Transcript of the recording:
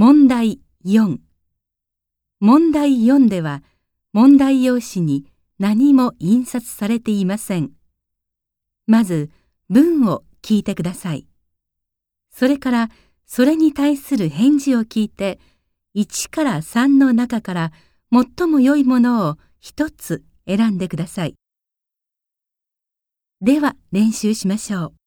問題4問題4では問題用紙に何も印刷されていません。まず文を聞いてください。それからそれに対する返事を聞いて1から3の中から最も良いものを1つ選んでください。では練習しましょう。